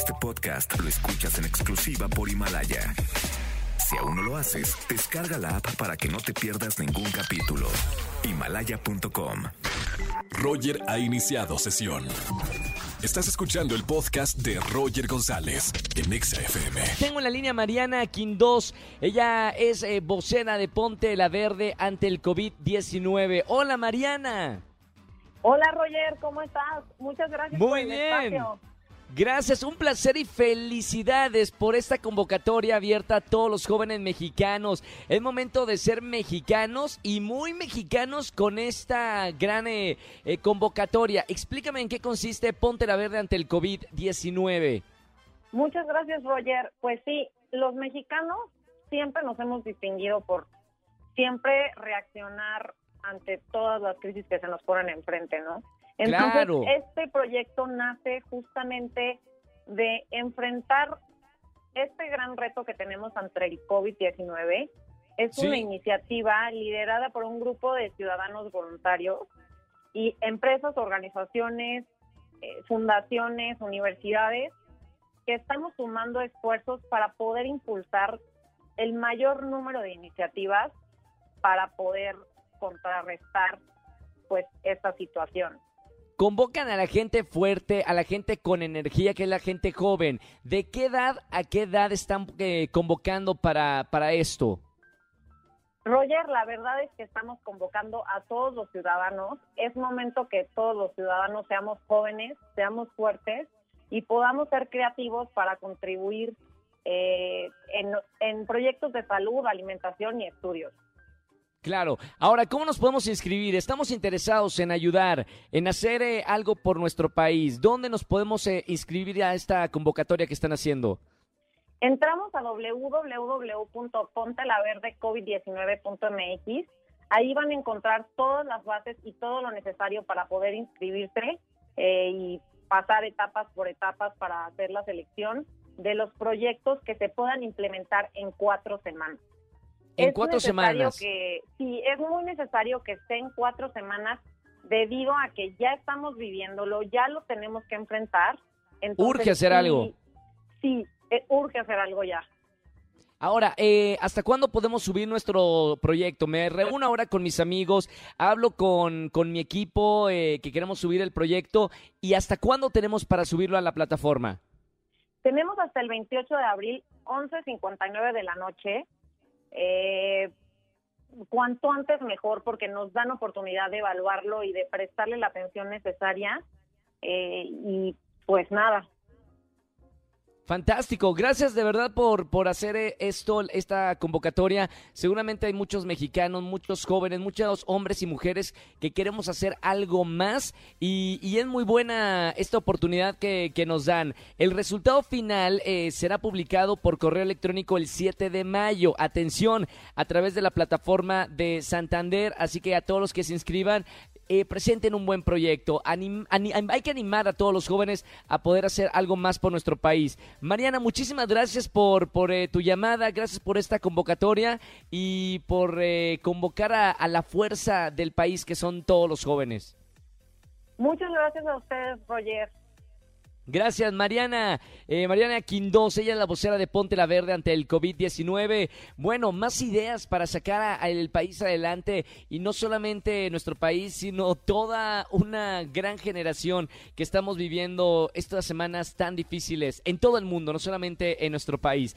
Este podcast lo escuchas en exclusiva por Himalaya. Si aún no lo haces, descarga la app para que no te pierdas ningún capítulo. Himalaya.com. Roger ha iniciado sesión. Estás escuchando el podcast de Roger González en XFM. Tengo en la línea Mariana Quindós. Ella es eh, vocera de Ponte la Verde ante el COVID-19. Hola Mariana. Hola Roger, ¿cómo estás? Muchas gracias Muy por el bien. espacio. Gracias, un placer y felicidades por esta convocatoria abierta a todos los jóvenes mexicanos. Es momento de ser mexicanos y muy mexicanos con esta gran eh, eh, convocatoria. Explícame en qué consiste Ponte la Verde ante el COVID-19. Muchas gracias Roger. Pues sí, los mexicanos siempre nos hemos distinguido por siempre reaccionar ante todas las crisis que se nos ponen enfrente, ¿no? Entonces, Claro. este proyecto nace justamente de enfrentar este gran reto que tenemos ante el COVID-19. Es Sí. una iniciativa liderada por un grupo de ciudadanos voluntarios y empresas, organizaciones, eh, fundaciones, universidades, que estamos sumando esfuerzos para poder impulsar el mayor número de iniciativas para poder contrarrestar pues esta situación. Convocan a la gente fuerte, a la gente con energía, que es la gente joven. ¿De qué edad a qué edad están eh, convocando para, para esto? Roger, la verdad es que estamos convocando a todos los ciudadanos. Es momento que todos los ciudadanos seamos jóvenes, seamos fuertes y podamos ser creativos para contribuir eh, en, en proyectos de salud, alimentación y estudios. Claro. Ahora, ¿cómo nos podemos inscribir? Estamos interesados en ayudar, en hacer eh, algo por nuestro país. ¿Dónde nos podemos eh, inscribir a esta convocatoria que están haciendo? Entramos a www.pontelaverdecovid19.mx. Ahí van a encontrar todas las bases y todo lo necesario para poder inscribirse eh, y pasar etapas por etapas para hacer la selección de los proyectos que se puedan implementar en cuatro semanas. En cuatro semanas. Que, sí, es muy necesario que esté en cuatro semanas debido a que ya estamos viviéndolo, ya lo tenemos que enfrentar. Entonces, Urge hacer sí, algo. Sí, eh, urge hacer algo ya. Ahora, eh, ¿hasta cuándo podemos subir nuestro proyecto? Me reúno ahora con mis amigos, hablo con, con mi equipo eh, que queremos subir el proyecto y ¿hasta cuándo tenemos para subirlo a la plataforma? Tenemos hasta el 28 de abril, 11.59 de la noche. Eh, cuanto antes mejor, porque nos dan oportunidad de evaluarlo y de prestarle la atención necesaria. Eh, y pues nada, Fantástico, gracias de verdad por, por hacer eh, esto, esta convocatoria. Seguramente hay muchos mexicanos, muchos jóvenes, muchos hombres y mujeres que queremos hacer algo más y, y es muy buena esta oportunidad que, que nos dan. El resultado final eh, será publicado por correo electrónico el 7 de mayo. Atención, a través de la plataforma de Santander, así que a todos los que se inscriban, eh, presenten un buen proyecto. Anim- ani- hay que animar a todos los jóvenes a poder hacer algo más por nuestro país. Mariana, muchísimas gracias por, por eh, tu llamada, gracias por esta convocatoria y por eh, convocar a, a la fuerza del país que son todos los jóvenes. muchas gracias a ustedes, Roger. Gracias, Mariana. Eh, Mariana Quindós, ella es la vocera de Ponte la Verde ante el COVID-19. Bueno, más ideas para sacar al país adelante y no solamente nuestro país, sino toda una gran generación que estamos viviendo estas semanas tan difíciles en todo el mundo, no solamente en nuestro país.